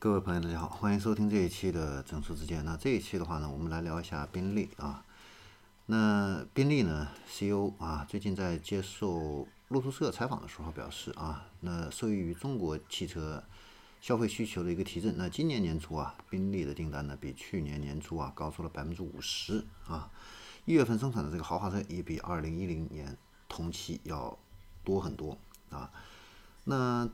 各位朋友，大家好，欢迎收听这一期的整数之间。那这一期的话呢，我们来聊一下宾利啊。那宾利呢，CEO 啊，最近在接受路透社采访的时候表示啊，那受益于中国汽车消费需求的一个提振，那今年年初啊，宾利的订单呢比去年年初啊高出了百分之五十啊。一月份生产的这个豪华车也比二零一零年同期要多很多啊。那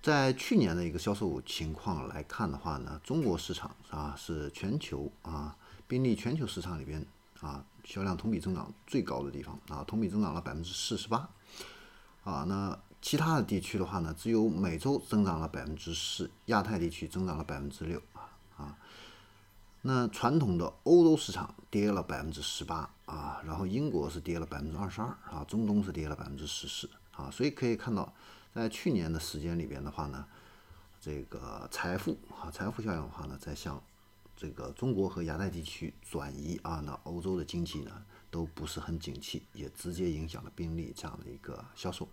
在去年的一个销售情况来看的话呢，中国市场啊是全球啊宾利全球市场里边啊销量同比增长最高的地方啊，同比增长了百分之四十八啊。那其他的地区的话呢，只有美洲增长了百分之四，亚太地区增长了百分之六啊啊。那传统的欧洲市场跌了百分之十八啊，然后英国是跌了百分之二十二啊，中东是跌了百分之十四啊，所以可以看到，在去年的时间里边的话呢，这个财富啊，财富效应的话呢，在向这个中国和亚太地区转移啊，那欧洲的经济呢都不是很景气，也直接影响了宾利这样的一个销售。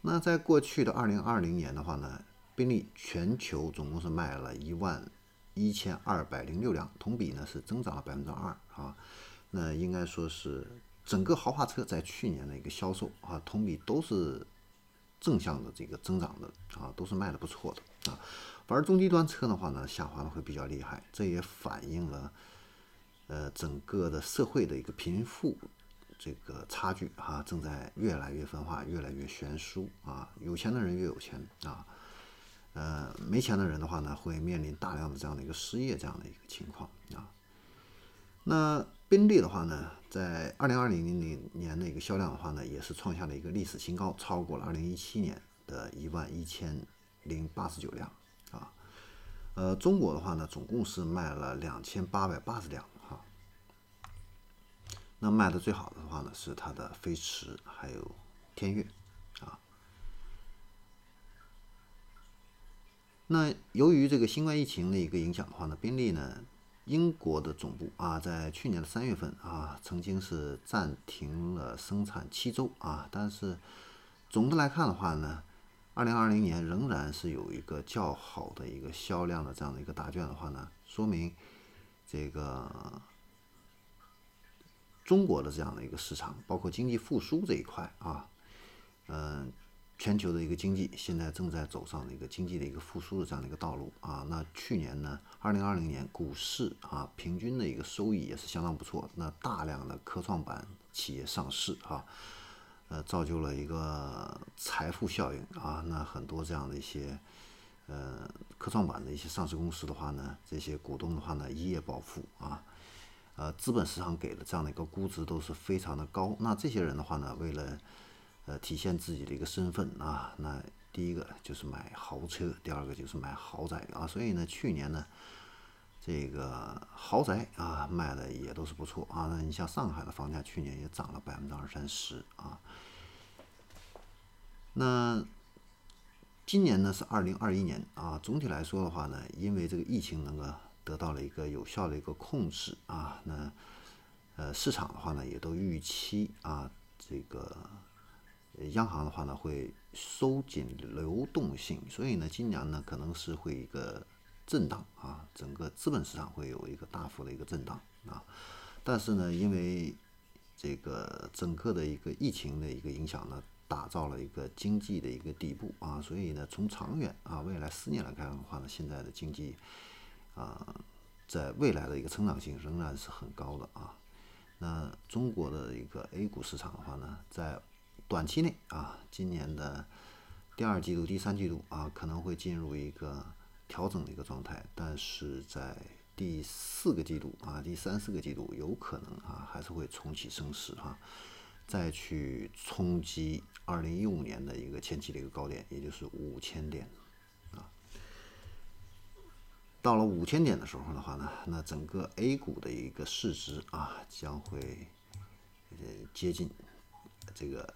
那在过去的二零二零年的话呢，宾利全球总共是卖了一万。一千二百零六辆，同比呢是增长了百分之二啊，那应该说是整个豪华车在去年的一个销售啊，同比都是正向的这个增长的啊，都是卖的不错的啊。反而中低端车的话呢，下滑的会比较厉害，这也反映了呃整个的社会的一个贫富这个差距啊，正在越来越分化，越来越悬殊啊，有钱的人越有钱啊。呃，没钱的人的话呢，会面临大量的这样的一个失业这样的一个情况啊。那宾利的话呢，在二零二零零年的一个销量的话呢，也是创下了一个历史新高，超过了二零一七年的一万一千零八十九辆啊。呃，中国的话呢，总共是卖了两千八百八十辆哈。那卖的最好的话呢，是它的飞驰还有天越。那由于这个新冠疫情的一个影响的话呢，宾利呢，英国的总部啊，在去年的三月份啊，曾经是暂停了生产七周啊，但是总的来看的话呢，二零二零年仍然是有一个较好的一个销量的这样的一个答卷的话呢，说明这个中国的这样的一个市场，包括经济复苏这一块啊，嗯。全球的一个经济现在正在走上一个经济的一个复苏的这样的一个道路啊。那去年呢，二零二零年股市啊，平均的一个收益也是相当不错。那大量的科创板企业上市啊，呃，造就了一个财富效应啊。那很多这样的一些呃科创板的一些上市公司的话呢，这些股东的话呢，一夜暴富啊。呃，资本市场给的这样的一个估值都是非常的高。那这些人的话呢，为了呃，体现自己的一个身份啊，那第一个就是买豪车，第二个就是买豪宅啊，所以呢，去年呢，这个豪宅啊卖的也都是不错啊。那你像上海的房价去年也涨了百分之二三十啊。那今年呢是二零二一年啊，总体来说的话呢，因为这个疫情能够得到了一个有效的一个控制啊，那呃市场的话呢也都预期啊这个。央行的话呢，会收紧流动性，所以呢，今年呢可能是会一个震荡啊，整个资本市场会有一个大幅的一个震荡啊。但是呢，因为这个整个的一个疫情的一个影响呢，打造了一个经济的一个底部啊，所以呢，从长远啊，未来十年来看的话呢，现在的经济啊，在未来的一个成长性仍然是很高的啊。那中国的一个 A 股市场的话呢，在短期内啊，今年的第二季度、第三季度啊，可能会进入一个调整的一个状态，但是在第四个季度啊、第三四个季度，有可能啊，还是会重启升势哈，再去冲击二零一五年的一个前期的一个高点，也就是五千点啊。到了五千点的时候的话呢，那整个 A 股的一个市值啊，将会呃接近这个。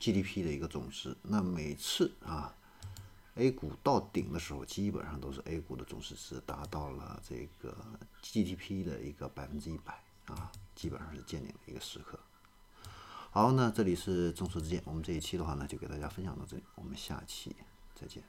GDP 的一个总值，那每次啊，A 股到顶的时候，基本上都是 A 股的总市值达到了这个 GDP 的一个百分之一百啊，基本上是见顶的一个时刻。好，那这里是众说之见，我们这一期的话呢，就给大家分享到这里，我们下期再见。